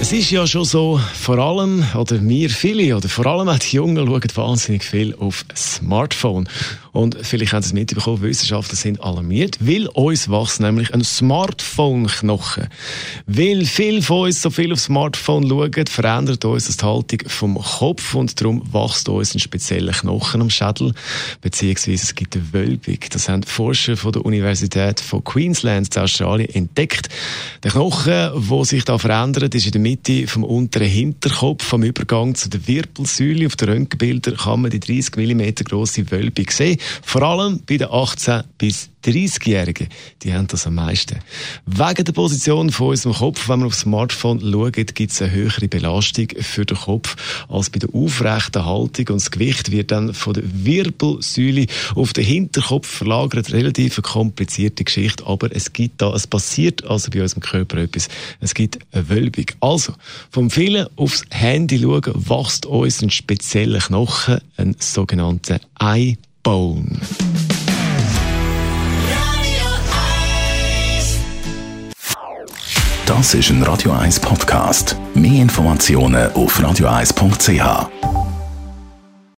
es ist ja schon so, vor allem, oder wir viele, oder vor allem auch die Jungen schauen wahnsinnig viel auf Smartphone. Und vielleicht haben Sie es mitbekommen, Wissenschaftler sind alarmiert, weil uns wächst nämlich ein Smartphone-Knochen. Weil viele von uns so viel auf Smartphone schauen, verändert uns die Haltung vom Kopf und darum wächst uns ein spezieller Knochen am Schädel, beziehungsweise es gibt eine Wölbung. Das haben Forscher von der Universität von Queensland in Australien entdeckt. Der Knochen, der sich da verändert, ist in der Mitte vom unteren Hinterkopf, vom Übergang zu der Wirbelsäule. Auf den Röntgenbildern kann man die 30 mm grosse Wölbung sehen. Vor allem bei den 18 bis 30-Jährigen, die haben das am meisten. Wegen der Position von unserem Kopf, wenn man aufs Smartphone schaut, gibt es eine höhere Belastung für den Kopf als bei der aufrechten Haltung und das Gewicht wird dann von der Wirbelsäule auf den Hinterkopf verlagert. Relativ eine komplizierte Geschichte, aber es gibt da, es passiert also bei unserem Körper etwas. Es gibt eine Wölbung. Also, vom vielen aufs Handy schauen, wächst uns ein spezieller Knochen, ein sogenannter Eye Bone. Das ist ein Radio 1 Podcast. Mehr Informationen auf radio1.ch.